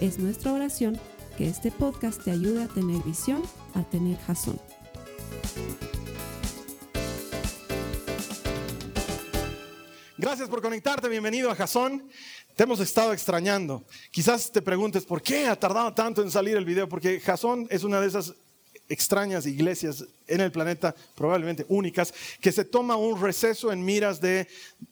Es nuestra oración que este podcast te ayude a tener visión, a tener jazón. Gracias por conectarte, bienvenido a Jason. Te hemos estado extrañando. Quizás te preguntes por qué ha tardado tanto en salir el video, porque Jason es una de esas extrañas iglesias en el planeta, probablemente únicas, que se toma un receso en miras de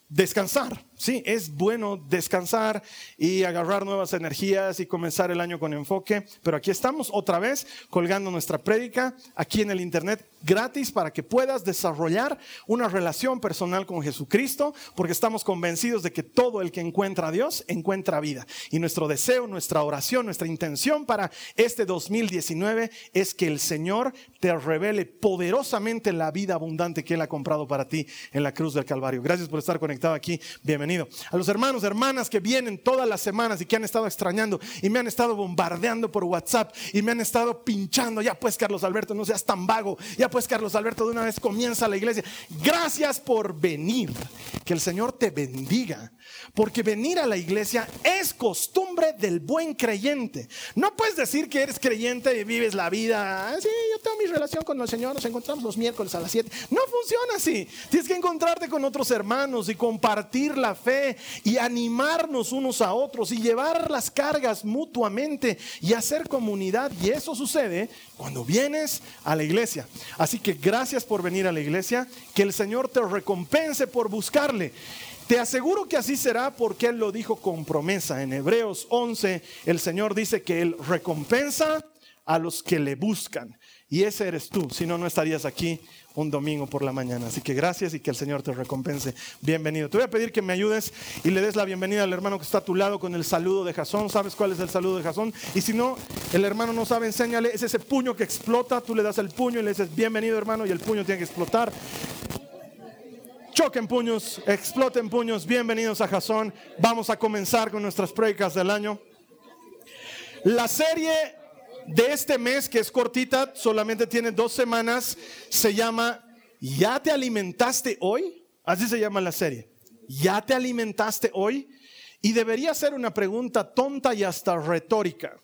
descansar. Sí, es bueno descansar y agarrar nuevas energías y comenzar el año con enfoque, pero aquí estamos otra vez colgando nuestra prédica aquí en el internet gratis para que puedas desarrollar una relación personal con Jesucristo, porque estamos convencidos de que todo el que encuentra a Dios encuentra vida. Y nuestro deseo, nuestra oración, nuestra intención para este 2019 es que el Señor te revele poderosamente la vida abundante que Él ha comprado para ti en la cruz del Calvario. Gracias por estar conectado aquí. Bienvenido. A los hermanos, hermanas que vienen todas las semanas y que han estado extrañando y me han estado bombardeando por WhatsApp y me han estado pinchando. Ya pues, Carlos Alberto, no seas tan vago. Ya pues, Carlos Alberto, de una vez comienza la iglesia. Gracias por venir. Que el Señor te bendiga. Porque venir a la iglesia es costumbre del buen creyente. No puedes decir que eres creyente y vives la vida. Ah, sí, yo tengo mi relación con el Señor, nos encontramos los miércoles a las 7. No funciona así. Tienes que encontrarte con otros hermanos y compartir la fe y animarnos unos a otros y llevar las cargas mutuamente y hacer comunidad. Y eso sucede cuando vienes a la iglesia. Así que gracias por venir a la iglesia. Que el Señor te recompense por buscarle. Te aseguro que así será porque Él lo dijo con promesa. En Hebreos 11 el Señor dice que Él recompensa a los que le buscan. Y ese eres tú, si no, no estarías aquí un domingo por la mañana. Así que gracias y que el Señor te recompense. Bienvenido. Te voy a pedir que me ayudes y le des la bienvenida al hermano que está a tu lado con el saludo de Jasón. ¿Sabes cuál es el saludo de Jasón? Y si no, el hermano no sabe, enséñale. Es ese puño que explota. Tú le das el puño y le dices, bienvenido hermano, y el puño tiene que explotar. Choquen puños, exploten puños. Bienvenidos a Jasón. Vamos a comenzar con nuestras prédicas del año. La serie de este mes, que es cortita, solamente tiene dos semanas, se llama ¿Ya te alimentaste hoy? Así se llama la serie. ¿Ya te alimentaste hoy? Y debería ser una pregunta tonta y hasta retórica.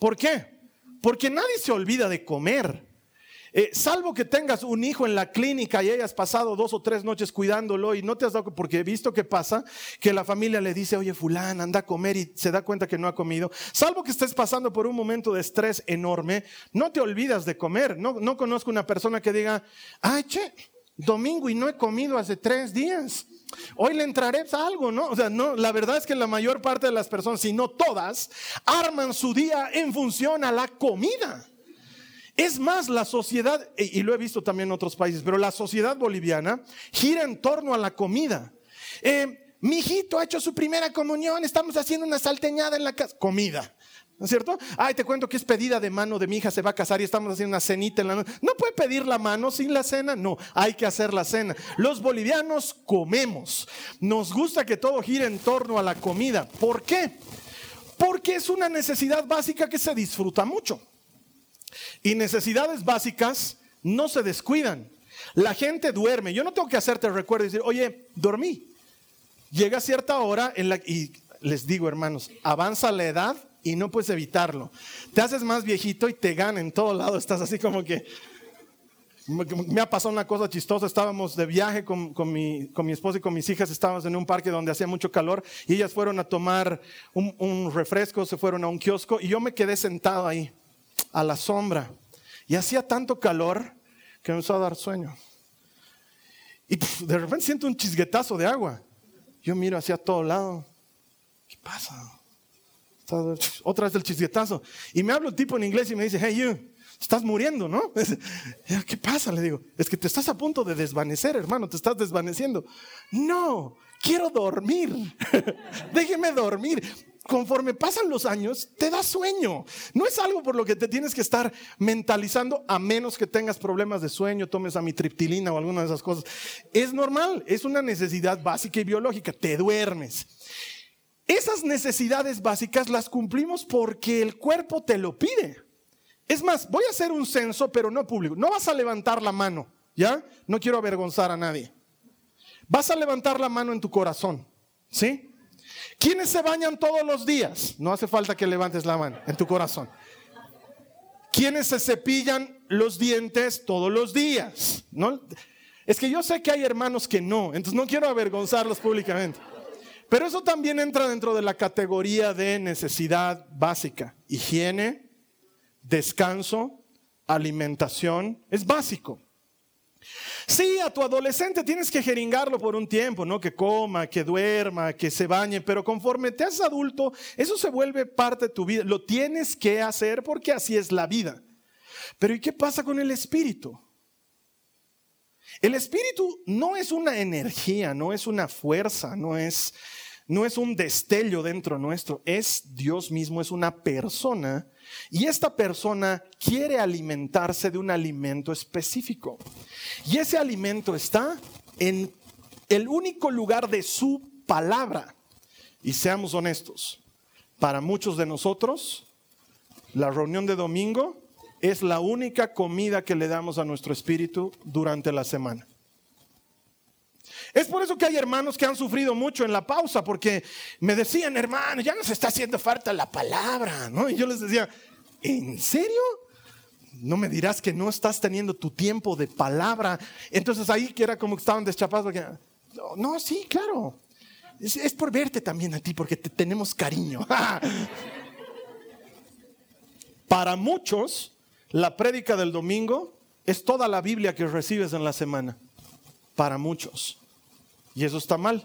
¿Por qué? Porque nadie se olvida de comer. Eh, salvo que tengas un hijo en la clínica y hayas pasado dos o tres noches cuidándolo y no te has dado, porque he visto que pasa, que la familia le dice, oye, fulán, anda a comer y se da cuenta que no ha comido. Salvo que estés pasando por un momento de estrés enorme, no te olvidas de comer. No, no conozco una persona que diga, ay, che, domingo y no he comido hace tres días. Hoy le entraré a algo, ¿no? O sea, no, la verdad es que la mayor parte de las personas, si no todas, arman su día en función a la comida. Es más, la sociedad, y lo he visto también en otros países, pero la sociedad boliviana gira en torno a la comida. Eh, mi hijito ha hecho su primera comunión, estamos haciendo una salteñada en la casa. Comida. ¿No es cierto? Ay, te cuento que es pedida de mano de mi hija, se va a casar y estamos haciendo una cenita en la noche. ¿No puede pedir la mano sin la cena? No, hay que hacer la cena. Los bolivianos comemos. Nos gusta que todo gire en torno a la comida. ¿Por qué? Porque es una necesidad básica que se disfruta mucho. Y necesidades básicas no se descuidan. La gente duerme. Yo no tengo que hacerte recuerdo y decir, oye, dormí. Llega cierta hora en la, y les digo, hermanos, avanza la edad y no puedes evitarlo. Te haces más viejito y te gana en todo lado. Estás así como que. Me ha pasado una cosa chistosa. Estábamos de viaje con, mi, con mi esposa y con mis hijas. Estábamos en un parque donde hacía mucho calor y ellas fueron a tomar un refresco, se fueron a un kiosco y yo me quedé sentado ahí a la sombra. Y hacía tanto calor que me empezó a dar sueño. Y de repente siento un chisguetazo de agua. Yo miro hacia todo lado. ¿Qué pasa? Otra vez el chisguetazo. Y me habla un tipo en inglés y me dice, hey you, estás muriendo, ¿no? ¿Qué pasa? Le digo, es que te estás a punto de desvanecer, hermano, te estás desvaneciendo. No, quiero dormir. Déjeme dormir. conforme pasan los años, te da sueño. No es algo por lo que te tienes que estar mentalizando a menos que tengas problemas de sueño, tomes amitriptilina o alguna de esas cosas. Es normal, es una necesidad básica y biológica. Te duermes. Esas necesidades básicas las cumplimos porque el cuerpo te lo pide. Es más, voy a hacer un censo, pero no público. No vas a levantar la mano, ¿ya? No quiero avergonzar a nadie. Vas a levantar la mano en tu corazón, ¿sí? ¿Quiénes se bañan todos los días? No hace falta que levantes la mano en tu corazón. ¿Quiénes se cepillan los dientes todos los días? ¿No? Es que yo sé que hay hermanos que no, entonces no quiero avergonzarlos públicamente. Pero eso también entra dentro de la categoría de necesidad básica. Higiene, descanso, alimentación, es básico. Sí, a tu adolescente tienes que jeringarlo por un tiempo, ¿no? Que coma, que duerma, que se bañe, pero conforme te haces adulto, eso se vuelve parte de tu vida. Lo tienes que hacer porque así es la vida. Pero ¿y qué pasa con el espíritu? El espíritu no es una energía, no es una fuerza, no es, no es un destello dentro nuestro, es Dios mismo, es una persona y esta persona quiere alimentarse de un alimento específico. Y ese alimento está en el único lugar de su palabra. Y seamos honestos, para muchos de nosotros, la reunión de domingo es la única comida que le damos a nuestro espíritu durante la semana. Es por eso que hay hermanos que han sufrido mucho en la pausa, porque me decían, hermano, ya nos está haciendo falta la palabra, ¿no? Y yo les decía, ¿en serio? No me dirás que no estás teniendo tu tiempo de palabra. Entonces ahí que era como que estaban deschapados. no, sí, claro. Es, es, por verte también a ti, porque te tenemos cariño. Para muchos, la prédica del domingo es toda la Biblia que recibes en la semana. Para muchos. Y eso está mal.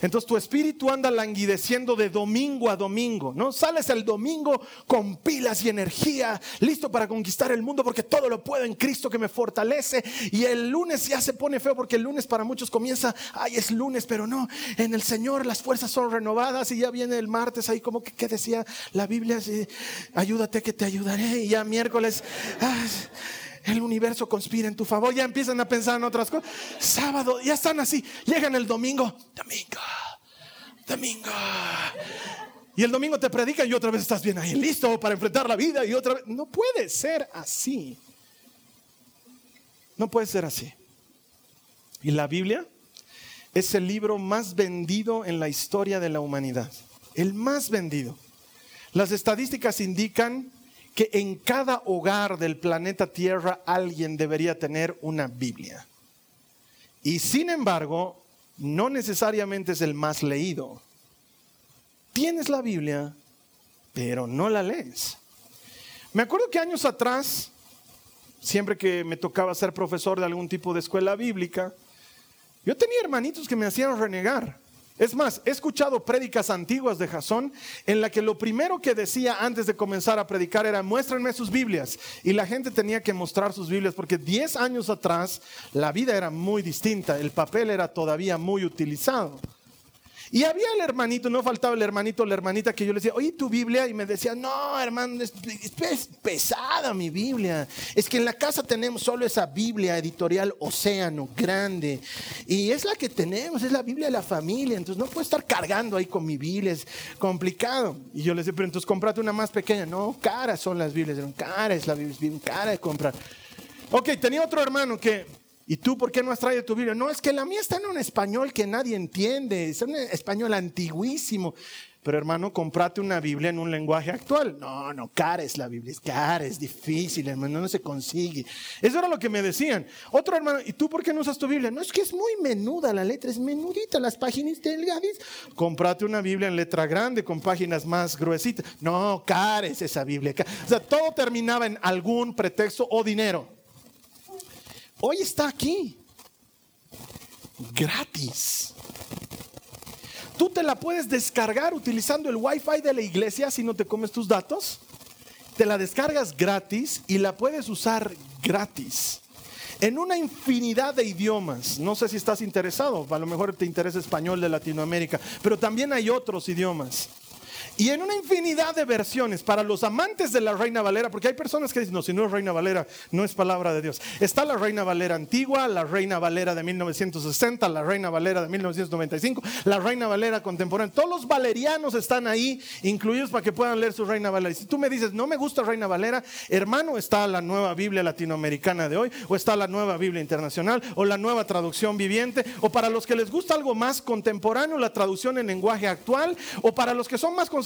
Entonces tu espíritu anda languideciendo de domingo a domingo, ¿no? Sales el domingo con pilas y energía, listo para conquistar el mundo porque todo lo puedo en Cristo que me fortalece. Y el lunes ya se pone feo porque el lunes para muchos comienza, ay, es lunes, pero no, en el Señor las fuerzas son renovadas y ya viene el martes ahí como que, ¿qué decía la Biblia? ayúdate que te ayudaré. Y ya miércoles... Ah, el universo conspira en tu favor, ya empiezan a pensar en otras cosas. Sábado, ya están así, llegan el domingo, domingo, domingo. Y el domingo te predican y otra vez estás bien ahí, listo para enfrentar la vida y otra vez. No puede ser así. No puede ser así. Y la Biblia es el libro más vendido en la historia de la humanidad. El más vendido. Las estadísticas indican que en cada hogar del planeta Tierra alguien debería tener una Biblia. Y sin embargo, no necesariamente es el más leído. Tienes la Biblia, pero no la lees. Me acuerdo que años atrás, siempre que me tocaba ser profesor de algún tipo de escuela bíblica, yo tenía hermanitos que me hacían renegar. Es más, he escuchado prédicas antiguas de Jasón en la que lo primero que decía antes de comenzar a predicar era muéstrenme sus Biblias. Y la gente tenía que mostrar sus Biblias porque 10 años atrás la vida era muy distinta, el papel era todavía muy utilizado. Y había el hermanito, no faltaba el hermanito la hermanita que yo le decía, oye, tu Biblia, y me decía, no, hermano, es, pesada mi Biblia. Es que en la casa tenemos solo esa Biblia editorial Océano, grande. Y es la que tenemos, es la Biblia de la familia. Entonces no puedo estar cargando ahí con mi Biblia, es complicado. Y yo le decía, pero entonces comprate una más pequeña. No, caras son las Biblias, caras es la Biblia, es cara de comprar. Ok, tenía otro hermano que ¿Y tú por qué no has traído tu Biblia? No, es que la mía está en un español que nadie entiende, es un español antiguísimo. Pero hermano, comprate una Biblia en un lenguaje actual. No, no, cara es la Biblia, es cara, es difícil, hermano, no se consigue. Eso era lo que me decían. Otro hermano, ¿y tú por qué no usas tu Biblia? No, es que es muy menuda la letra, es menudita, las páginas delgadas. Comprate una Biblia en letra grande con páginas más gruesitas. No, cara es esa Biblia. O sea, todo terminaba en algún pretexto o dinero hoy está aquí. Gratis. Tú te la puedes descargar utilizando el wifi de la iglesia si no te comes tus datos. Te la descargas gratis y la puedes usar gratis. En una infinidad de idiomas. No sé si estás interesado, a lo mejor te interesa español de Latinoamérica, pero también hay otros idiomas. Y en una infinidad de versiones para los amantes de la Reina Valera, porque hay personas que dicen, no, si no es Reina Valera, no es palabra de Dios. Está la Reina Valera antigua, la Reina Valera de 1960, la Reina Valera de 1995, la Reina Valera contemporánea. Todos los valerianos están ahí incluidos para que puedan leer su Reina Valera. Y si tú me dices, no me gusta Reina Valera, hermano, está la nueva Biblia latinoamericana de hoy, o está la nueva Biblia internacional, o la nueva traducción viviente, o para los que les gusta algo más contemporáneo, la traducción en lenguaje actual, o para los que son más conservadores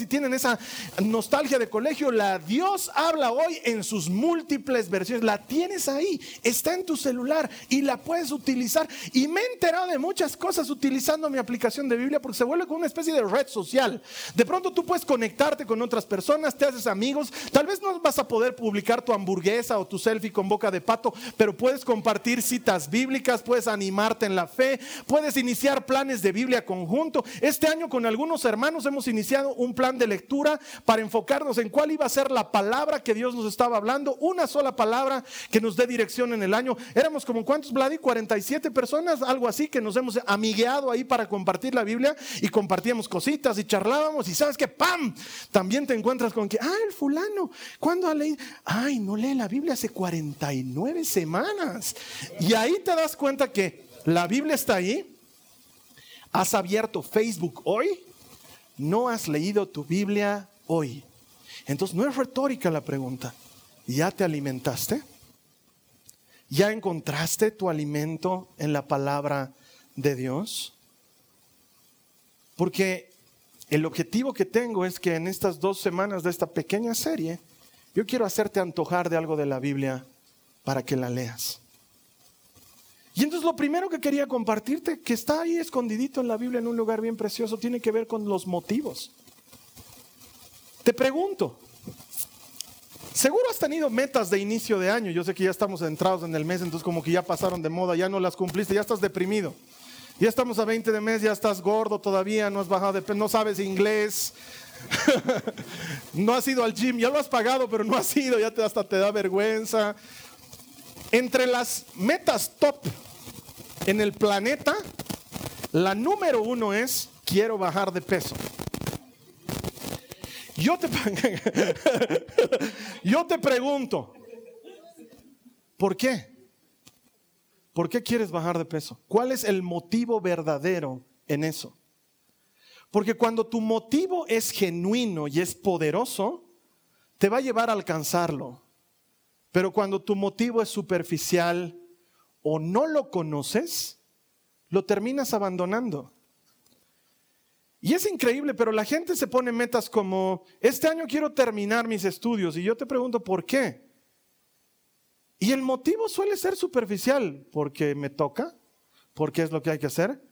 y tienen esa nostalgia de colegio, la Dios habla hoy en sus múltiples versiones. La tienes ahí, está en tu celular y la puedes utilizar. Y me he enterado de muchas cosas utilizando mi aplicación de Biblia porque se vuelve como una especie de red social. De pronto tú puedes conectarte con otras personas, te haces amigos. Tal vez no vas a poder publicar tu hamburguesa o tu selfie con boca de pato, pero puedes compartir citas bíblicas, puedes animarte en la fe, puedes iniciar planes de Biblia conjunto. Este año con algunos hermanos hemos iniciado un plan de lectura para enfocarnos en cuál iba a ser la palabra que Dios nos estaba hablando, una sola palabra que nos dé dirección en el año. Éramos como cuántos, Vladi, 47 personas, algo así, que nos hemos amigueado ahí para compartir la Biblia y compartíamos cositas y charlábamos y sabes que, ¡pam! También te encuentras con que, ah, el fulano, ¿cuándo ha leído? Ay, no lee la Biblia hace 49 semanas. Y ahí te das cuenta que la Biblia está ahí. ¿Has abierto Facebook hoy? No has leído tu Biblia hoy. Entonces no es retórica la pregunta. ¿Ya te alimentaste? ¿Ya encontraste tu alimento en la palabra de Dios? Porque el objetivo que tengo es que en estas dos semanas de esta pequeña serie, yo quiero hacerte antojar de algo de la Biblia para que la leas. Y entonces lo primero que quería compartirte, que está ahí escondidito en la Biblia en un lugar bien precioso, tiene que ver con los motivos. Te pregunto, seguro has tenido metas de inicio de año, yo sé que ya estamos entrados en el mes, entonces como que ya pasaron de moda, ya no las cumpliste, ya estás deprimido. Ya estamos a 20 de mes, ya estás gordo todavía, no has bajado de peso, no sabes inglés, no has ido al gym, ya lo has pagado, pero no has ido, ya te, hasta te da vergüenza. Entre las metas top en el planeta, la número uno es quiero bajar de peso. Yo te, yo te pregunto, ¿por qué? ¿Por qué quieres bajar de peso? ¿Cuál es el motivo verdadero en eso? Porque cuando tu motivo es genuino y es poderoso, te va a llevar a alcanzarlo. Pero cuando tu motivo es superficial o no lo conoces, lo terminas abandonando. Y es increíble, pero la gente se pone metas como, este año quiero terminar mis estudios y yo te pregunto, ¿por qué? Y el motivo suele ser superficial, porque me toca, porque es lo que hay que hacer,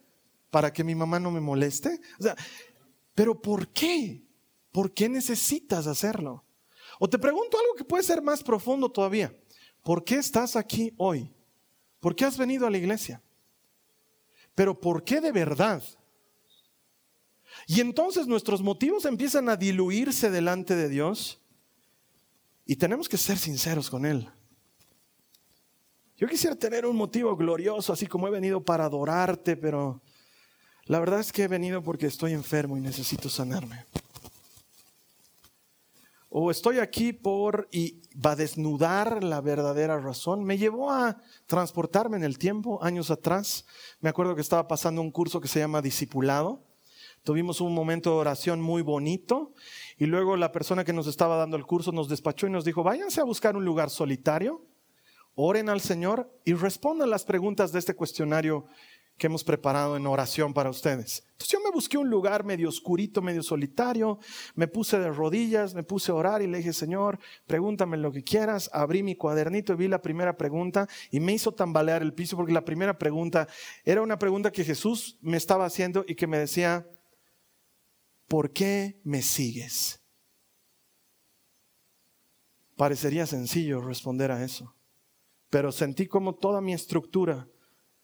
para que mi mamá no me moleste. Pero ¿por qué? ¿Por qué necesitas hacerlo? O te pregunto algo que puede ser más profundo todavía. ¿Por qué estás aquí hoy? ¿Por qué has venido a la iglesia? Pero ¿por qué de verdad? Y entonces nuestros motivos empiezan a diluirse delante de Dios y tenemos que ser sinceros con Él. Yo quisiera tener un motivo glorioso, así como he venido para adorarte, pero la verdad es que he venido porque estoy enfermo y necesito sanarme o estoy aquí por y va a desnudar la verdadera razón. Me llevó a transportarme en el tiempo, años atrás. Me acuerdo que estaba pasando un curso que se llama Discipulado. Tuvimos un momento de oración muy bonito y luego la persona que nos estaba dando el curso nos despachó y nos dijo, váyanse a buscar un lugar solitario, oren al Señor y respondan las preguntas de este cuestionario que hemos preparado en oración para ustedes. Entonces yo me busqué un lugar medio oscurito, medio solitario, me puse de rodillas, me puse a orar y le dije, Señor, pregúntame lo que quieras. Abrí mi cuadernito y vi la primera pregunta y me hizo tambalear el piso porque la primera pregunta era una pregunta que Jesús me estaba haciendo y que me decía, ¿por qué me sigues? Parecería sencillo responder a eso, pero sentí como toda mi estructura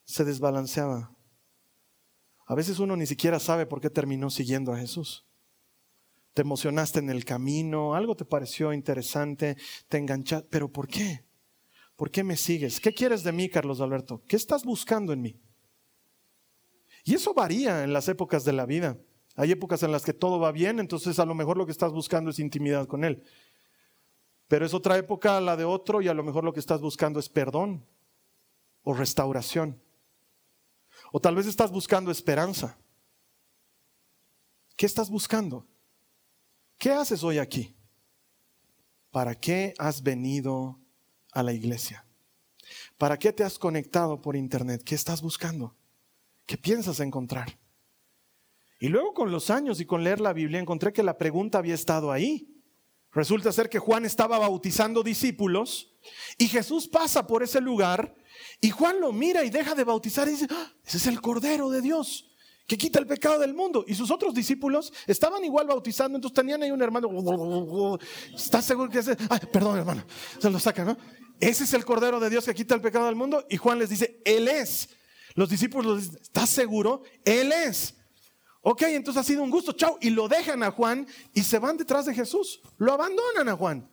se desbalanceaba. A veces uno ni siquiera sabe por qué terminó siguiendo a Jesús. Te emocionaste en el camino, algo te pareció interesante, te enganchaste, pero ¿por qué? ¿Por qué me sigues? ¿Qué quieres de mí, Carlos Alberto? ¿Qué estás buscando en mí? Y eso varía en las épocas de la vida. Hay épocas en las que todo va bien, entonces a lo mejor lo que estás buscando es intimidad con Él. Pero es otra época la de otro y a lo mejor lo que estás buscando es perdón o restauración. O tal vez estás buscando esperanza. ¿Qué estás buscando? ¿Qué haces hoy aquí? ¿Para qué has venido a la iglesia? ¿Para qué te has conectado por internet? ¿Qué estás buscando? ¿Qué piensas encontrar? Y luego con los años y con leer la Biblia encontré que la pregunta había estado ahí. Resulta ser que Juan estaba bautizando discípulos y Jesús pasa por ese lugar y Juan lo mira y deja de bautizar y dice, ah, ese es el Cordero de Dios que quita el pecado del mundo. Y sus otros discípulos estaban igual bautizando, entonces tenían ahí un hermano, ¿estás seguro que ese? Ay, perdón hermano, se lo saca, ¿no? Ese es el Cordero de Dios que quita el pecado del mundo y Juan les dice, Él es. Los discípulos dicen, ¿estás seguro? Él es. Ok, entonces ha sido un gusto, chao. Y lo dejan a Juan y se van detrás de Jesús. Lo abandonan a Juan.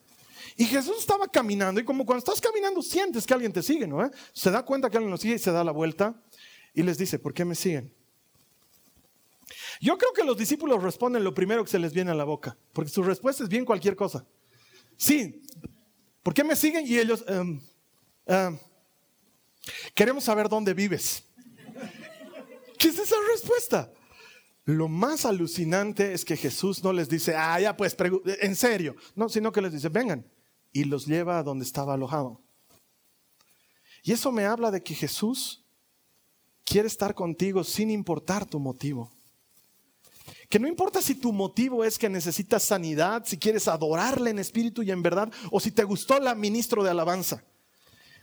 Y Jesús estaba caminando y como cuando estás caminando sientes que alguien te sigue, ¿no? Se da cuenta que alguien lo sigue y se da la vuelta y les dice, ¿por qué me siguen? Yo creo que los discípulos responden lo primero que se les viene a la boca, porque su respuesta es bien cualquier cosa. Sí, ¿por qué me siguen? Y ellos, em, em, queremos saber dónde vives. ¿Qué es esa respuesta? Lo más alucinante es que Jesús no les dice, ah, ya pues, en serio, no, sino que les dice, vengan, y los lleva a donde estaba alojado. Y eso me habla de que Jesús quiere estar contigo sin importar tu motivo. Que no importa si tu motivo es que necesitas sanidad, si quieres adorarle en espíritu y en verdad, o si te gustó la ministro de alabanza.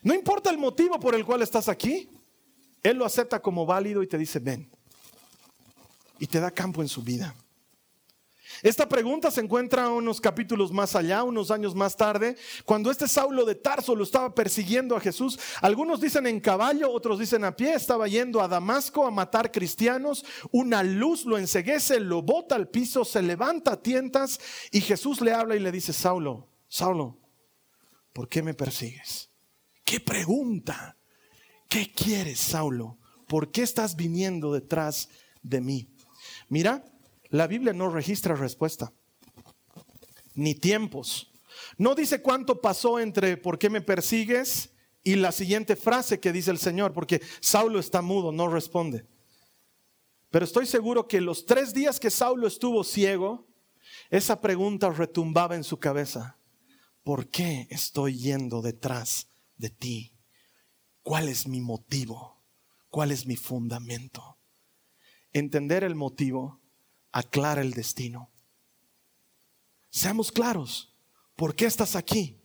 No importa el motivo por el cual estás aquí, Él lo acepta como válido y te dice, ven y te da campo en su vida. Esta pregunta se encuentra unos capítulos más allá, unos años más tarde, cuando este Saulo de Tarso lo estaba persiguiendo a Jesús. Algunos dicen en caballo, otros dicen a pie, estaba yendo a Damasco a matar cristianos. Una luz lo enseguece, lo bota al piso, se levanta a tientas y Jesús le habla y le dice, Saulo, Saulo, ¿por qué me persigues? ¿Qué pregunta? ¿Qué quieres, Saulo? ¿Por qué estás viniendo detrás de mí? Mira, la Biblia no registra respuesta, ni tiempos. No dice cuánto pasó entre por qué me persigues y la siguiente frase que dice el Señor, porque Saulo está mudo, no responde. Pero estoy seguro que los tres días que Saulo estuvo ciego, esa pregunta retumbaba en su cabeza. ¿Por qué estoy yendo detrás de ti? ¿Cuál es mi motivo? ¿Cuál es mi fundamento? Entender el motivo aclara el destino. Seamos claros, ¿por qué estás aquí?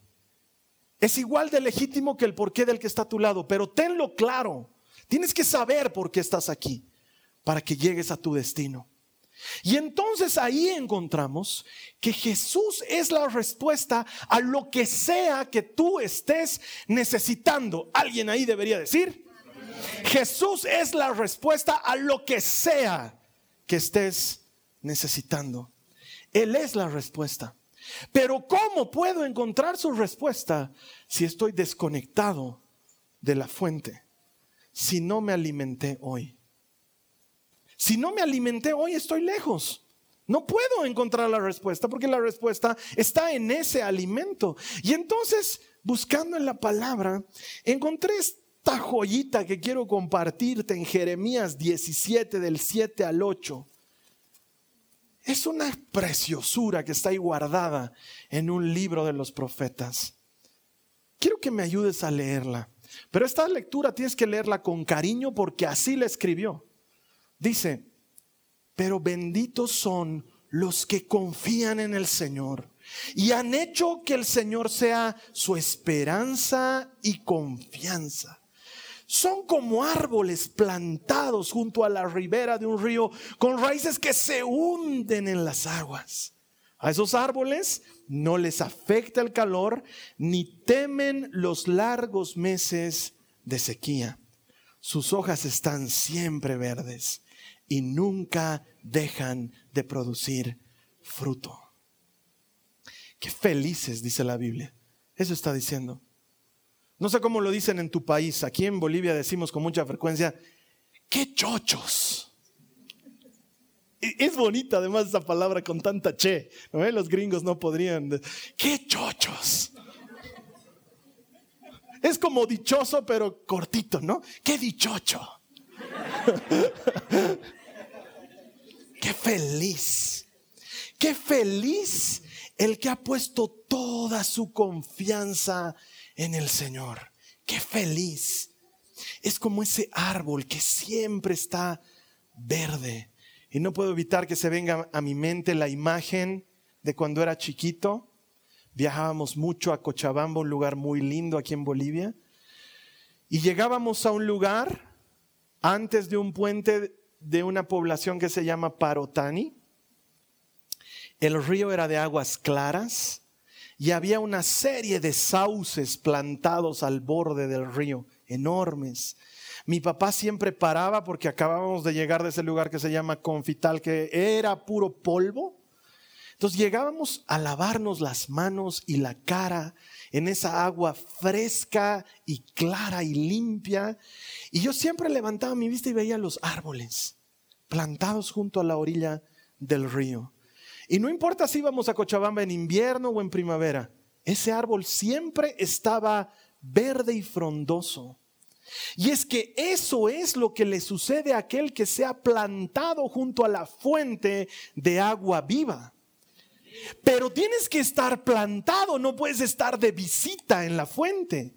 Es igual de legítimo que el porqué del que está a tu lado, pero tenlo claro. Tienes que saber por qué estás aquí para que llegues a tu destino. Y entonces ahí encontramos que Jesús es la respuesta a lo que sea que tú estés necesitando. Alguien ahí debería decir, Jesús es la respuesta a lo que sea que estés necesitando. Él es la respuesta. Pero ¿cómo puedo encontrar su respuesta si estoy desconectado de la fuente? Si no me alimenté hoy. Si no me alimenté hoy, estoy lejos. No puedo encontrar la respuesta porque la respuesta está en ese alimento. Y entonces, buscando en la palabra, encontré esta joyita que quiero compartirte en Jeremías 17 del 7 al 8. Es una preciosura que está ahí guardada en un libro de los profetas. Quiero que me ayudes a leerla. Pero esta lectura tienes que leerla con cariño porque así la escribió. Dice, pero benditos son los que confían en el Señor y han hecho que el Señor sea su esperanza y confianza son como árboles plantados junto a la ribera de un río con raíces que se hunden en las aguas. A esos árboles no les afecta el calor ni temen los largos meses de sequía. Sus hojas están siempre verdes y nunca dejan de producir fruto. Qué felices, dice la Biblia. Eso está diciendo. No sé cómo lo dicen en tu país. Aquí en Bolivia decimos con mucha frecuencia, qué chochos. Es bonita además esa palabra con tanta che. ¿no? Los gringos no podrían. ¡Qué chochos! Es como dichoso, pero cortito, ¿no? ¡Qué dichocho! ¡Qué feliz! ¡Qué feliz el que ha puesto toda su confianza en el Señor! ¡Qué feliz! Es como ese árbol que siempre está verde. Y no puedo evitar que se venga a mi mente la imagen de cuando era chiquito. Viajábamos mucho a Cochabamba, un lugar muy lindo aquí en Bolivia. Y llegábamos a un lugar antes de un puente de una población que se llama Parotani. El río era de aguas claras y había una serie de sauces plantados al borde del río enormes. Mi papá siempre paraba porque acabábamos de llegar de ese lugar que se llama Confital, que era puro polvo. Entonces llegábamos a lavarnos las manos y la cara en esa agua fresca y clara y limpia. Y yo siempre levantaba mi vista y veía los árboles plantados junto a la orilla del río. Y no importa si íbamos a Cochabamba en invierno o en primavera, ese árbol siempre estaba verde y frondoso. Y es que eso es lo que le sucede a aquel que se ha plantado junto a la fuente de agua viva. Pero tienes que estar plantado, no puedes estar de visita en la fuente.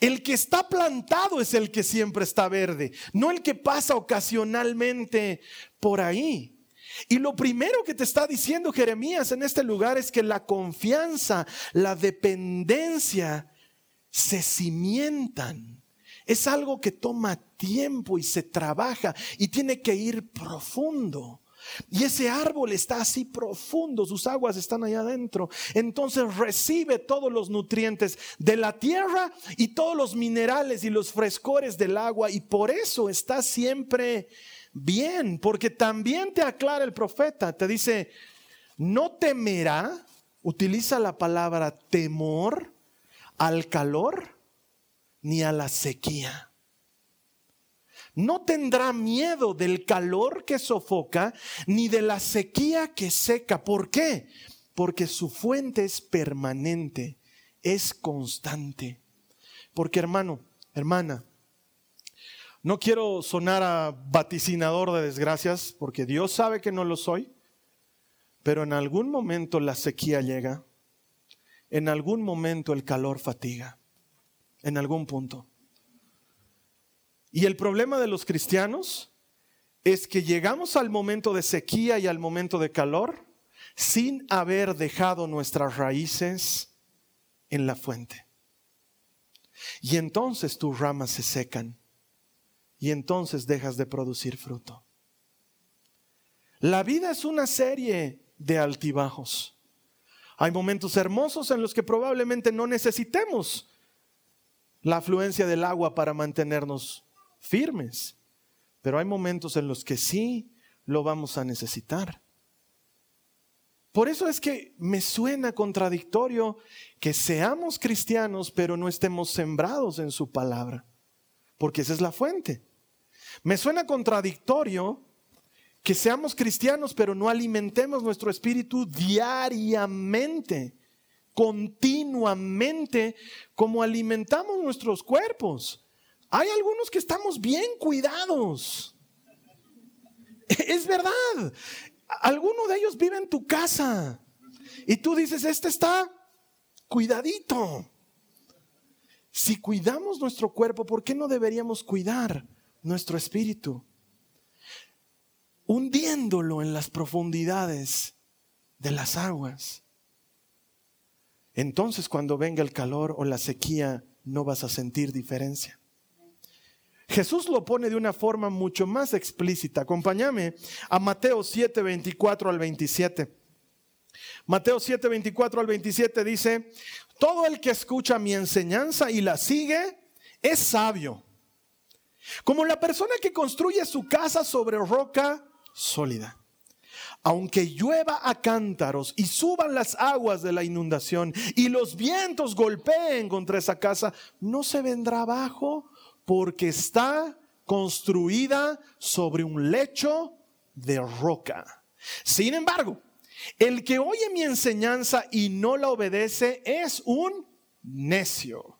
El que está plantado es el que siempre está verde, no el que pasa ocasionalmente por ahí. Y lo primero que te está diciendo Jeremías en este lugar es que la confianza, la dependencia se cimientan es algo que toma tiempo y se trabaja y tiene que ir profundo. Y ese árbol está así profundo, sus aguas están allá adentro. Entonces recibe todos los nutrientes de la tierra y todos los minerales y los frescores del agua. Y por eso está siempre bien, porque también te aclara el profeta, te dice, no temerá, utiliza la palabra temor al calor ni a la sequía. No tendrá miedo del calor que sofoca, ni de la sequía que seca. ¿Por qué? Porque su fuente es permanente, es constante. Porque hermano, hermana, no quiero sonar a vaticinador de desgracias, porque Dios sabe que no lo soy, pero en algún momento la sequía llega, en algún momento el calor fatiga en algún punto. Y el problema de los cristianos es que llegamos al momento de sequía y al momento de calor sin haber dejado nuestras raíces en la fuente. Y entonces tus ramas se secan y entonces dejas de producir fruto. La vida es una serie de altibajos. Hay momentos hermosos en los que probablemente no necesitemos la afluencia del agua para mantenernos firmes. Pero hay momentos en los que sí lo vamos a necesitar. Por eso es que me suena contradictorio que seamos cristianos pero no estemos sembrados en su palabra, porque esa es la fuente. Me suena contradictorio que seamos cristianos pero no alimentemos nuestro espíritu diariamente continuamente como alimentamos nuestros cuerpos. Hay algunos que estamos bien cuidados. Es verdad. Alguno de ellos vive en tu casa y tú dices, este está cuidadito. Si cuidamos nuestro cuerpo, ¿por qué no deberíamos cuidar nuestro espíritu? Hundiéndolo en las profundidades de las aguas. Entonces cuando venga el calor o la sequía no vas a sentir diferencia. Jesús lo pone de una forma mucho más explícita. Acompáñame a Mateo 7, 24 al 27. Mateo 7, 24 al 27 dice, todo el que escucha mi enseñanza y la sigue es sabio, como la persona que construye su casa sobre roca sólida aunque llueva a cántaros y suban las aguas de la inundación y los vientos golpeen contra esa casa, no se vendrá abajo porque está construida sobre un lecho de roca. Sin embargo, el que oye mi enseñanza y no la obedece es un necio,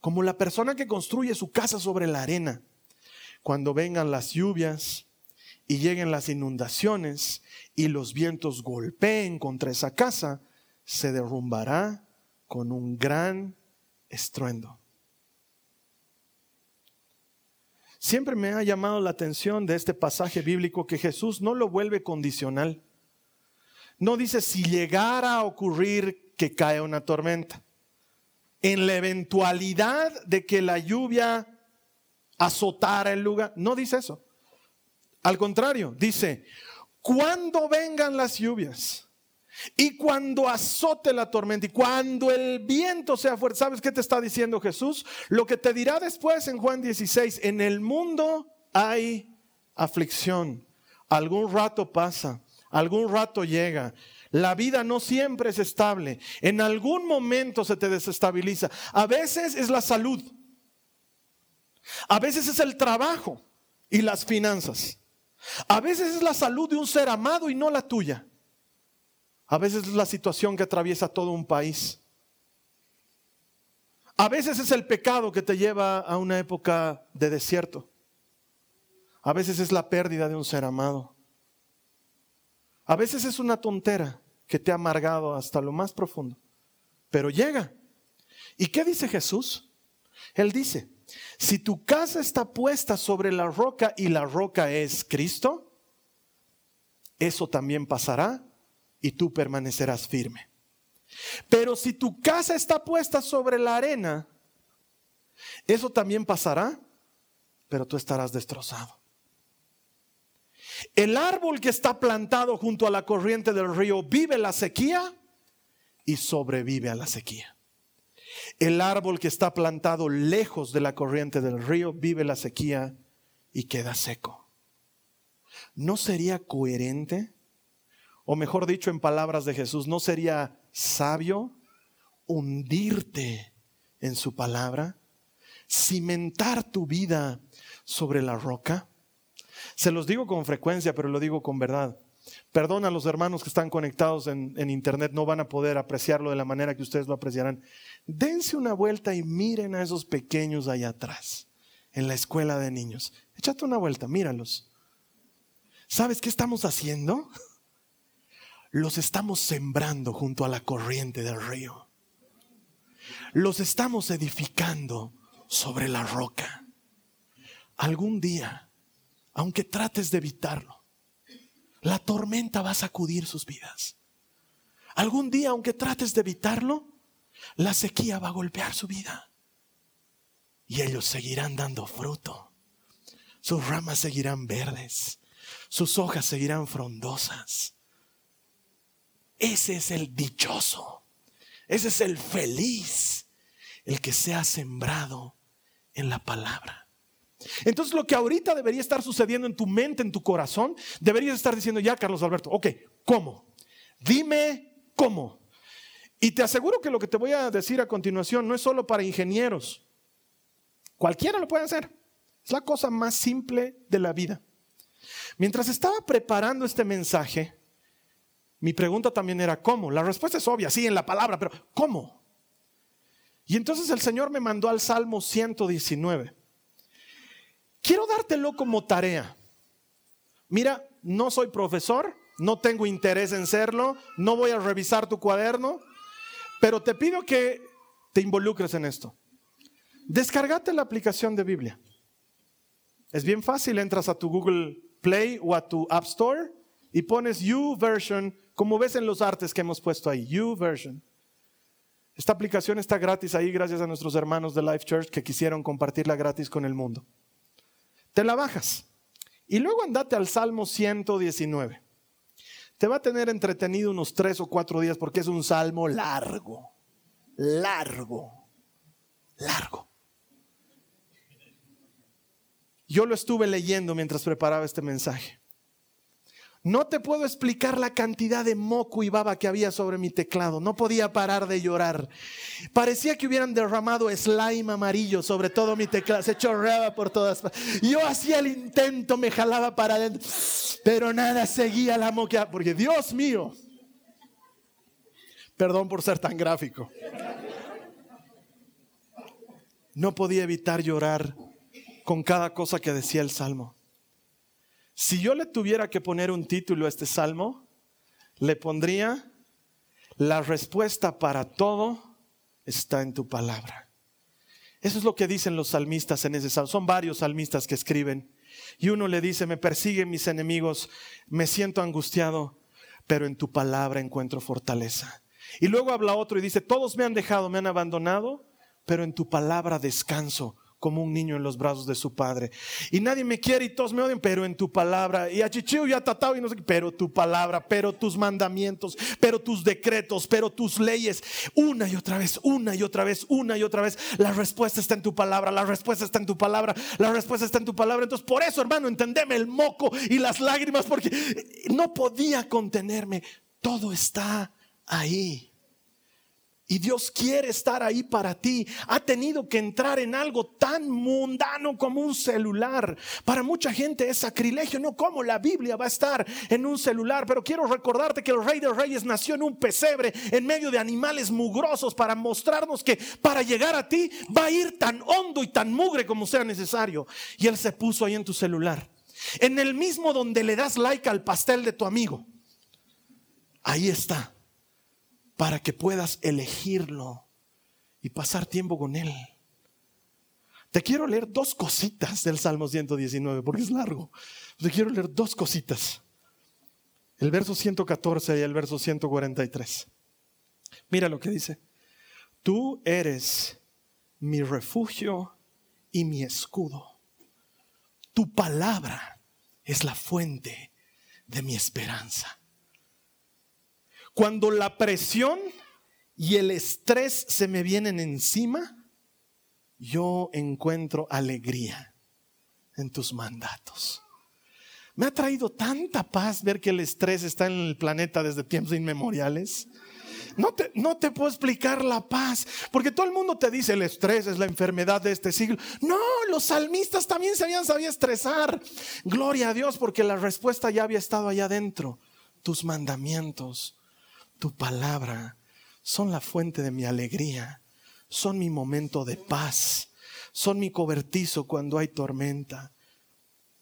como la persona que construye su casa sobre la arena. Cuando vengan las lluvias y lleguen las inundaciones y los vientos golpeen contra esa casa, se derrumbará con un gran estruendo. Siempre me ha llamado la atención de este pasaje bíblico que Jesús no lo vuelve condicional. No dice si llegara a ocurrir que cae una tormenta. En la eventualidad de que la lluvia azotara el lugar, no dice eso. Al contrario, dice, cuando vengan las lluvias y cuando azote la tormenta y cuando el viento sea fuerte, ¿sabes qué te está diciendo Jesús? Lo que te dirá después en Juan 16, en el mundo hay aflicción. Algún rato pasa, algún rato llega. La vida no siempre es estable. En algún momento se te desestabiliza. A veces es la salud. A veces es el trabajo y las finanzas. A veces es la salud de un ser amado y no la tuya. A veces es la situación que atraviesa todo un país. A veces es el pecado que te lleva a una época de desierto. A veces es la pérdida de un ser amado. A veces es una tontera que te ha amargado hasta lo más profundo. Pero llega. ¿Y qué dice Jesús? Él dice, si tu casa está puesta sobre la roca y la roca es Cristo, eso también pasará y tú permanecerás firme. Pero si tu casa está puesta sobre la arena, eso también pasará, pero tú estarás destrozado. El árbol que está plantado junto a la corriente del río vive la sequía y sobrevive a la sequía. El árbol que está plantado lejos de la corriente del río vive la sequía y queda seco. ¿No sería coherente? O mejor dicho, en palabras de Jesús, ¿no sería sabio hundirte en su palabra? Cimentar tu vida sobre la roca. Se los digo con frecuencia, pero lo digo con verdad. Perdona a los hermanos que están conectados en, en, internet, no van a poder apreciarlo de la manera que ustedes lo apreciarán. Dense una vuelta y miren a esos pequeños allá atrás, en la escuela de niños. Échate una vuelta, míralos. ¿Sabes qué estamos haciendo? Los estamos sembrando junto a la corriente del río. Los estamos edificando sobre la roca. Algún día, aunque trates de evitarlo, la tormenta va a sacudir sus vidas. Algún día, aunque trates de evitarlo, la sequía va a golpear su vida. Y ellos seguirán dando fruto. Sus ramas seguirán verdes. Sus hojas seguirán frondosas. Ese es el dichoso. Ese es el feliz. El que se ha sembrado en la palabra. Entonces lo que ahorita debería estar sucediendo en tu mente, en tu corazón, deberías estar diciendo ya, Carlos Alberto, ok, ¿cómo? Dime cómo. Y te aseguro que lo que te voy a decir a continuación no es solo para ingenieros. Cualquiera lo puede hacer. Es la cosa más simple de la vida. Mientras estaba preparando este mensaje, mi pregunta también era, ¿cómo? La respuesta es obvia, sí, en la palabra, pero ¿cómo? Y entonces el Señor me mandó al Salmo 119. Quiero dártelo como tarea. Mira, no soy profesor, no tengo interés en serlo, no voy a revisar tu cuaderno, pero te pido que te involucres en esto. Descargate la aplicación de Biblia. Es bien fácil, entras a tu Google Play o a tu App Store y pones You Version, como ves en los artes que hemos puesto ahí, You Version. Esta aplicación está gratis ahí gracias a nuestros hermanos de Life Church que quisieron compartirla gratis con el mundo te la bajas. Y luego andate al Salmo 119. Te va a tener entretenido unos tres o cuatro días porque es un salmo largo, largo, largo. Yo lo estuve leyendo mientras preparaba este mensaje. No te puedo explicar la cantidad de moco y baba que había sobre mi teclado. No podía parar de llorar. Parecía que hubieran derramado slime amarillo sobre todo mi teclado. Se chorreaba por todas partes. Yo hacía el intento, me jalaba para adentro. Pero nada, seguía la moquea. Porque Dios mío. Perdón por ser tan gráfico. No podía evitar llorar con cada cosa que decía el salmo. Si yo le tuviera que poner un título a este salmo, le pondría, la respuesta para todo está en tu palabra. Eso es lo que dicen los salmistas en ese salmo. Son varios salmistas que escriben. Y uno le dice, me persiguen mis enemigos, me siento angustiado, pero en tu palabra encuentro fortaleza. Y luego habla otro y dice, todos me han dejado, me han abandonado, pero en tu palabra descanso como un niño en los brazos de su padre. Y nadie me quiere y todos me odian, pero en tu palabra. Y a Chichiu y a Tatao y no sé qué, pero tu palabra, pero tus mandamientos, pero tus decretos, pero tus leyes. Una y otra vez, una y otra vez, una y otra vez. La respuesta está en tu palabra, la respuesta está en tu palabra, la respuesta está en tu palabra. Entonces, por eso, hermano, entendeme el moco y las lágrimas, porque no podía contenerme. Todo está ahí. Y Dios quiere estar ahí para ti. Ha tenido que entrar en algo tan mundano como un celular. Para mucha gente es sacrilegio. No, como la Biblia va a estar en un celular. Pero quiero recordarte que el Rey de Reyes nació en un pesebre en medio de animales mugrosos para mostrarnos que para llegar a ti va a ir tan hondo y tan mugre como sea necesario. Y Él se puso ahí en tu celular. En el mismo donde le das like al pastel de tu amigo. Ahí está para que puedas elegirlo y pasar tiempo con Él. Te quiero leer dos cositas del Salmo 119, porque es largo. Te quiero leer dos cositas. El verso 114 y el verso 143. Mira lo que dice. Tú eres mi refugio y mi escudo. Tu palabra es la fuente de mi esperanza. Cuando la presión y el estrés se me vienen encima, yo encuentro alegría en tus mandatos. Me ha traído tanta paz ver que el estrés está en el planeta desde tiempos inmemoriales. No te, no te puedo explicar la paz, porque todo el mundo te dice el estrés es la enfermedad de este siglo. No, los salmistas también se habían sabido estresar. Gloria a Dios, porque la respuesta ya había estado allá adentro. Tus mandamientos tu palabra son la fuente de mi alegría, son mi momento de paz, son mi cobertizo cuando hay tormenta,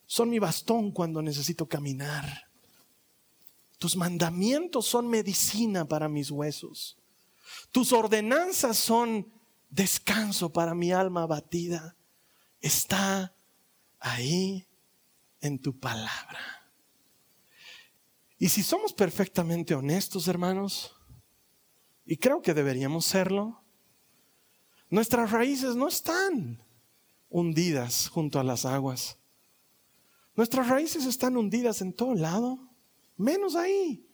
son mi bastón cuando necesito caminar. Tus mandamientos son medicina para mis huesos. Tus ordenanzas son descanso para mi alma abatida. Está ahí en tu palabra. Y si somos perfectamente honestos, hermanos, y creo que deberíamos serlo, nuestras raíces no están hundidas junto a las aguas. Nuestras raíces están hundidas en todo lado, menos ahí.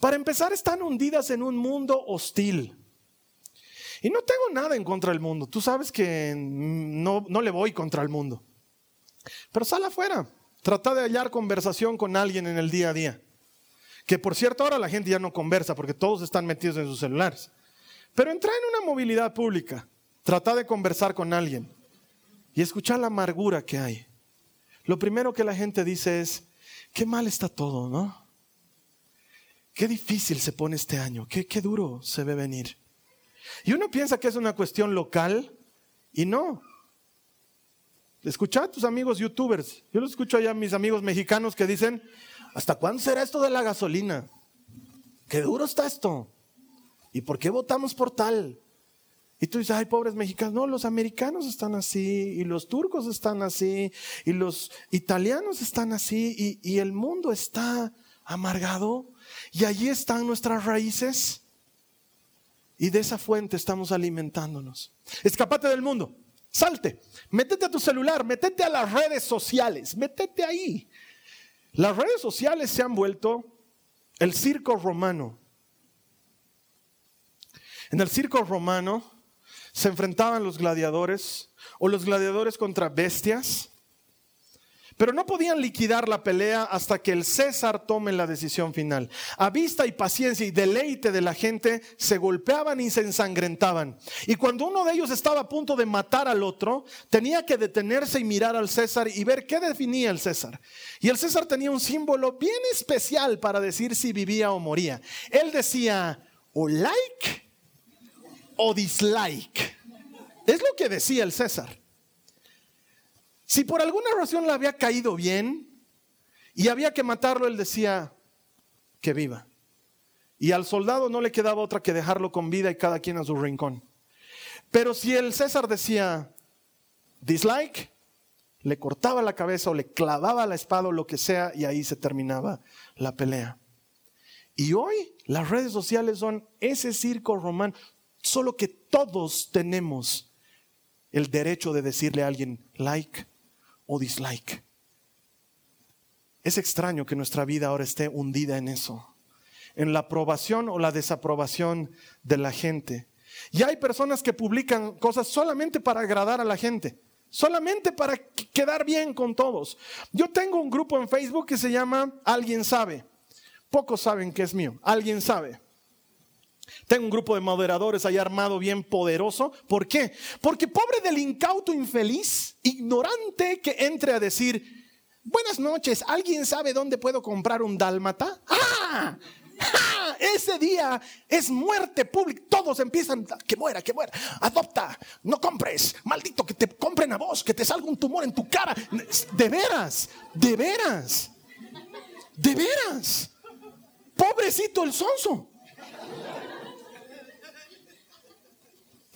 Para empezar, están hundidas en un mundo hostil. Y no tengo nada en contra del mundo. Tú sabes que no, no le voy contra el mundo. Pero sal afuera. Trata de hallar conversación con alguien en el día a día. Que por cierto ahora la gente ya no conversa porque todos están metidos en sus celulares. Pero entra en una movilidad pública, trata de conversar con alguien y escuchar la amargura que hay. Lo primero que la gente dice es, qué mal está todo, ¿no? Qué difícil se pone este año, qué, qué duro se ve venir. Y uno piensa que es una cuestión local y no. Escucha a tus amigos youtubers. Yo lo escucho allá a mis amigos mexicanos que dicen, ¿Hasta cuándo será esto de la gasolina? Qué duro está esto. ¿Y por qué votamos por tal? Y tú dices, ay, pobres mexicanos. No, los americanos están así, y los turcos están así, y los italianos están así, y, y el mundo está amargado. Y allí están nuestras raíces. Y de esa fuente estamos alimentándonos. Escapate del mundo. Salte. Métete a tu celular. Métete a las redes sociales. Métete ahí. Las redes sociales se han vuelto el circo romano. En el circo romano se enfrentaban los gladiadores o los gladiadores contra bestias, Pero no podían liquidar la pelea hasta que el César tome la decisión final. A vista y paciencia y deleite de la gente, se golpeaban y se ensangrentaban. Y cuando uno de ellos estaba a punto de matar al otro, tenía que detenerse y mirar al César y ver qué definía el César. Y el César tenía un símbolo bien especial para decir si vivía o moría. Él decía, o like o dislike. Es lo que decía el César. Si por alguna razón le había caído bien y había que matarlo, él decía que viva. Y al soldado no le quedaba otra que dejarlo con vida y cada quien a su rincón. Pero si el César decía dislike, le cortaba la cabeza o le clavaba la espada o lo que sea y ahí se terminaba la pelea. Y hoy las redes sociales son ese circo romano, solo que todos tenemos el derecho de decirle a alguien like o dislike. Es extraño que nuestra vida ahora esté hundida en eso, en la aprobación o la desaprobación de la gente. Y hay personas que publican cosas solamente para agradar a la gente, solamente para quedar bien con todos. Yo tengo un grupo en Facebook que se llama Alguien sabe. Pocos saben que es mío, alguien sabe. Tengo un grupo de moderadores ahí armado bien poderoso. ¿Por qué? Porque pobre del incauto infeliz, ignorante que entre a decir, buenas noches, ¿alguien sabe dónde puedo comprar un dálmata? ¡Ah! ¡Ah! Ese día es muerte pública. Todos empiezan, que muera, que muera. Adopta, no compres. Maldito que te compren a vos, que te salga un tumor en tu cara. De veras, de veras, de veras. Pobrecito el sonso.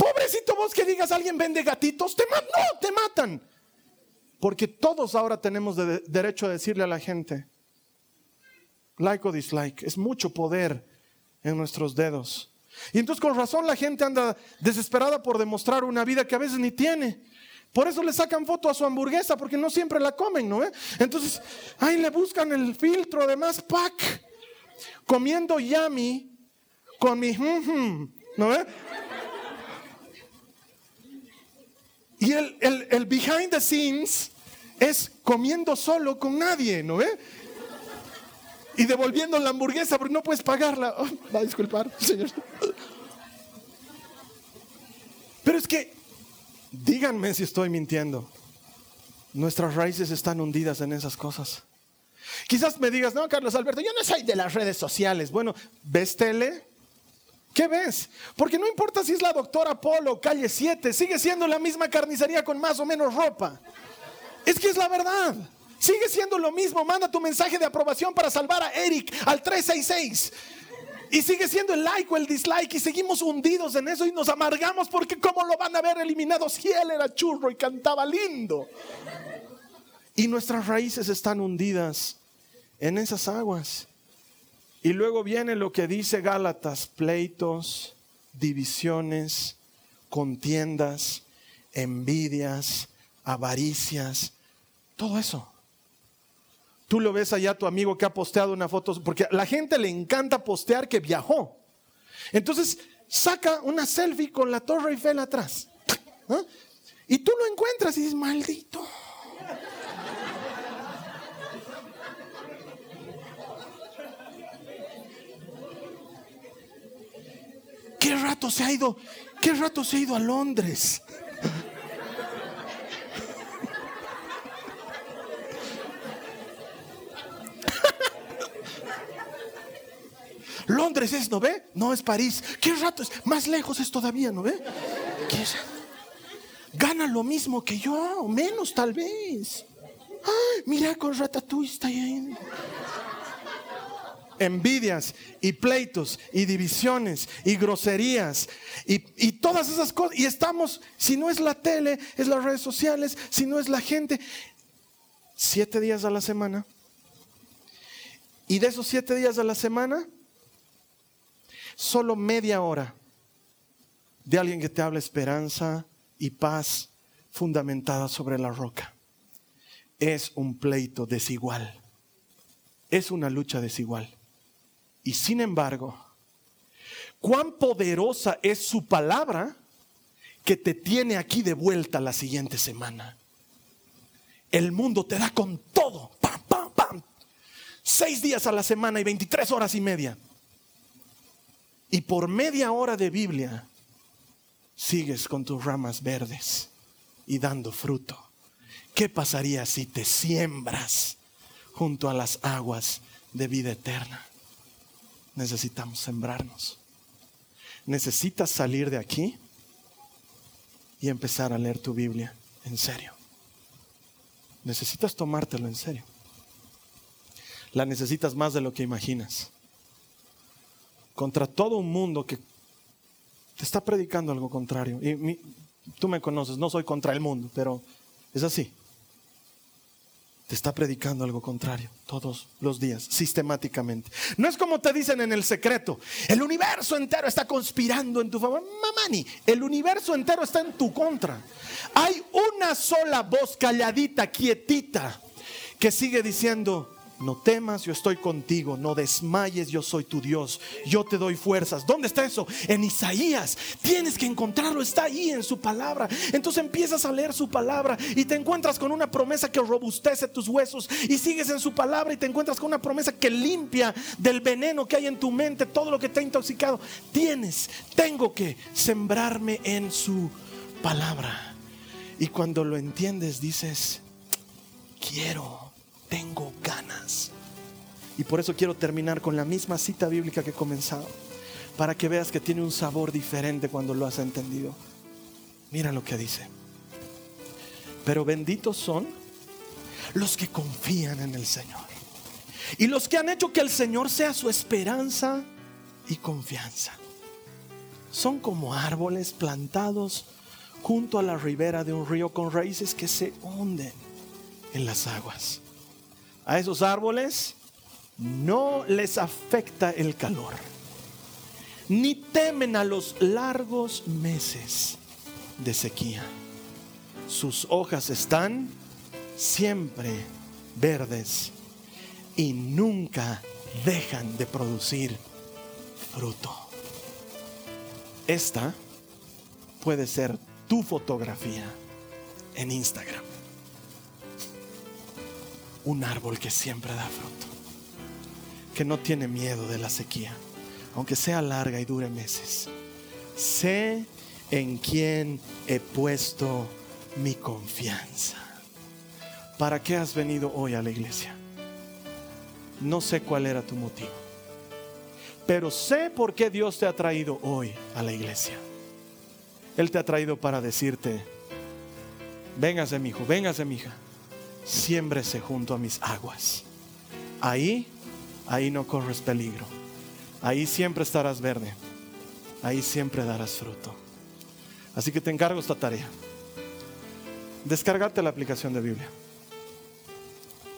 Pobrecito vos que digas alguien vende gatitos, te matan, no, te matan. Porque todos ahora tenemos derecho a decirle a la gente, like o dislike, es mucho poder en nuestros dedos. Y entonces con razón la gente anda desesperada por demostrar una vida que a veces ni tiene. Por eso le sacan foto a su hamburguesa, porque no siempre la comen, ¿no? Entonces, ahí le buscan el filtro de más pack, comiendo yummy con mi, ¿no? ve? Y el, el, behind the scenes es comiendo solo con nadie, ¿no ve? Y devolviendo la hamburguesa porque no puedes pagarla. Oh, va a disculpar, señor. Pero es que, díganme si estoy mintiendo. Nuestras raíces están hundidas en esas cosas. Quizás me digas, no, Carlos Alberto, yo no soy de las redes sociales. Bueno, ¿ves tele? ¿Qué ves? Porque no importa si es la doctora Polo, calle 7, sigue siendo la misma carnicería con más o menos ropa. Es que es la verdad. Sigue siendo lo mismo. Manda tu mensaje de aprobación para salvar a Eric al 366. Y sigue siendo el like o el dislike y seguimos hundidos en eso y nos amargamos porque cómo lo van a ver eliminado si él era churro y cantaba lindo. Y nuestras raíces están hundidas en esas aguas. Y luego viene lo que dice Gálatas, pleitos, divisiones, contiendas, envidias, avaricias, todo eso. Tú lo ves allá tu amigo que ha posteado una foto, porque a la gente le encanta postear que viajó. Entonces saca una selfie con la Torre Eiffel atrás. Y tú lo encuentras y dices, maldito. ¿Qué rato se ha ido? ¿Qué rato se ha ido a Londres? Londres es, ¿no ve? No es París. ¿Qué rato es? Más lejos es todavía, ¿no ve? Gana lo mismo que yo, o menos tal vez. Ay, mira con Ratatouille está ahí envidias y pleitos y divisiones y groserías y, todas esas cosas. Y estamos, si no es la tele, es las redes sociales, si no es la gente, siete días a la semana. Y de esos siete días a la semana, solo media hora de alguien que te habla esperanza y paz fundamentada sobre la roca. Es un pleito desigual. Es una lucha desigual. Y sin embargo, cuán poderosa es su palabra que te tiene aquí de vuelta la siguiente semana. el mundo te da con todo. Seis días a la semana y 23 horas y media. Y por media hora de Biblia sigues con tus ramas verdes y dando fruto. ¿Qué pasaría si te siembras junto a las aguas de vida eterna? Necesitamos sembrarnos. Necesitas salir de aquí y empezar a leer tu Biblia en serio. Necesitas tomártelo en serio. La necesitas más de lo que imaginas. Contra todo un mundo que te está predicando algo contrario. Y tú me conoces, no soy contra el mundo, pero es así te está predicando algo contrario todos los días, sistemáticamente. No es como te dicen en el secreto, el universo entero está conspirando en tu favor. Mamani, el universo entero está en tu contra. Hay una sola voz calladita, quietita, que sigue diciendo, no temas, yo estoy contigo, no desmayes, yo soy tu Dios, yo te doy fuerzas. ¿Dónde está eso? En Isaías. Tienes que encontrarlo, está ahí en su palabra. Entonces empiezas a leer su palabra y te encuentras con una promesa que robustece tus huesos y sigues en su palabra y te encuentras con una promesa que limpia del veneno que hay en tu mente, todo lo que te ha intoxicado. Tienes, tengo que sembrarme en su palabra. Y cuando lo entiendes dices, quiero tengo ganas. Y por eso quiero terminar con la misma cita bíblica que he comenzado, para que veas que tiene un sabor diferente cuando lo has entendido. Mira lo que dice. Pero benditos son los que confían en el Señor. Y los que han hecho que el Señor sea su esperanza y confianza. Son como árboles plantados junto a la ribera de un río con raíces que se hunden en las aguas a esos árboles no les afecta el calor, ni temen a los largos meses de sequía. Sus hojas están siempre verdes y nunca dejan de producir fruto. Esta puede ser tu fotografía en Instagram un árbol que siempre da fruto, que no tiene miedo de la sequía, aunque sea larga y dure meses. Sé en quién he puesto mi confianza. ¿Para qué has venido hoy a la iglesia? No sé cuál era tu motivo, pero sé por qué Dios te ha traído hoy a la iglesia. Él te ha traído para decirte, véngase mi hijo, véngase mi hija siémbrese junto a mis aguas. Ahí, ahí no corres peligro. Ahí siempre estarás verde. Ahí siempre darás fruto. Así que te encargo esta tarea. Descargate la aplicación de Biblia.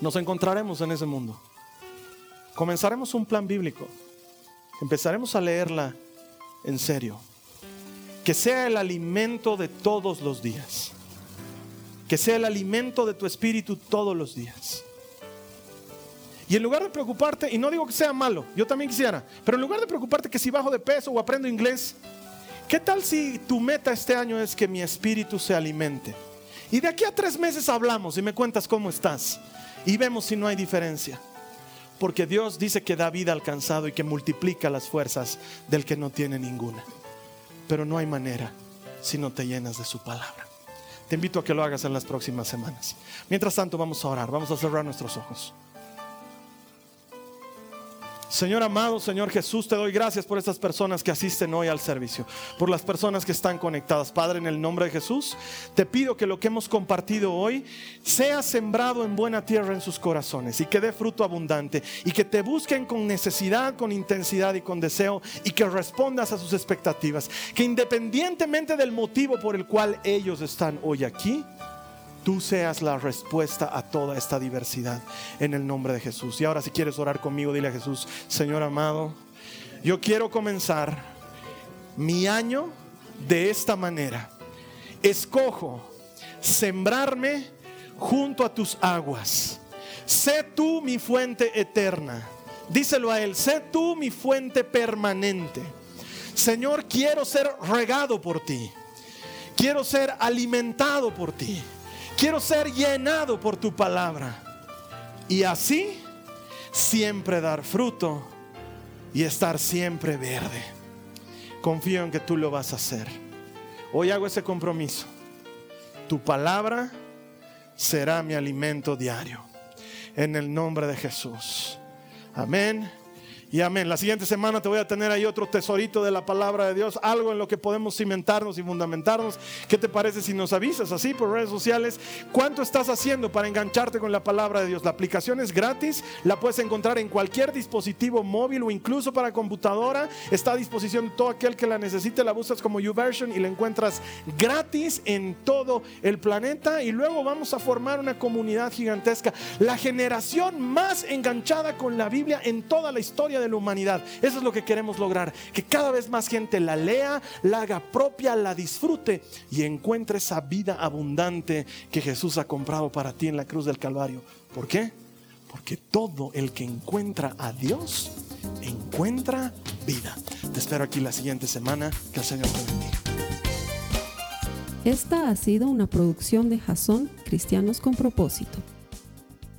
Nos encontraremos en ese mundo. Comenzaremos un plan bíblico. Empezaremos a leerla en serio. Que sea el alimento de todos los días que sea el alimento de tu espíritu todos los días. Y en lugar de preocuparte, y no digo que sea malo, yo también quisiera, pero en lugar de preocuparte que si bajo de peso o aprendo inglés, ¿qué tal si tu meta este año es que mi espíritu se alimente? Y de aquí a tres meses hablamos y me cuentas cómo estás y vemos si no hay diferencia. Porque Dios dice que da vida al cansado y que multiplica las fuerzas del que no tiene ninguna. Pero no hay manera si no te llenas de su palabra. Te invito a que lo hagas en las próximas semanas. Mientras tanto, vamos a orar, vamos a cerrar nuestros ojos. Señor amado, Señor Jesús, te doy gracias por estas personas que asisten hoy al servicio, por las personas que están conectadas. Padre, en el nombre de Jesús, te pido que lo que hemos compartido hoy sea sembrado en buena tierra en sus corazones y que dé fruto abundante y que te busquen con necesidad, con intensidad y con deseo y que respondas a sus expectativas. Que independientemente del motivo por el cual ellos están hoy aquí, tú seas la respuesta a toda esta diversidad en el nombre de Jesús. Y ahora si quieres orar conmigo, dile a Jesús, Señor amado, yo quiero comenzar mi año de esta manera. Escojo sembrarme junto a tus aguas. Sé tú mi fuente eterna. Díselo a Él, sé tú mi fuente permanente. Señor, quiero ser regado por ti. Quiero ser alimentado por ti. Quiero ser llenado por tu palabra. Y así siempre dar fruto y estar siempre verde. Confío en que tú lo vas a hacer. Hoy hago ese compromiso. Tu palabra será mi alimento diario. En el nombre de Jesús. Amén y amén. La siguiente semana te voy a tener ahí otro tesorito de la palabra de Dios, algo en lo que podemos cimentarnos y fundamentarnos. ¿Qué te parece si nos avisas así por redes sociales? ¿Cuánto estás haciendo para engancharte con la palabra de Dios? La aplicación es gratis, la puedes encontrar en cualquier dispositivo móvil o incluso para computadora. Está a disposición de todo aquel que la necesite. La buscas como YouVersion y la encuentras gratis en todo el planeta. Y luego vamos a formar una comunidad gigantesca, la generación más enganchada con la Biblia en toda la historia de la humanidad. Eso es lo que queremos lograr, que cada vez más gente la lea, la haga propia, la disfrute y encuentre esa vida abundante que Jesús ha comprado para ti en la cruz del Calvario. ¿Por qué? Porque todo el que encuentra a Dios encuentra vida. Te espero aquí la siguiente semana. Que el Señor te bendiga. Esta ha sido una producción de Jason Cristianos con propósito.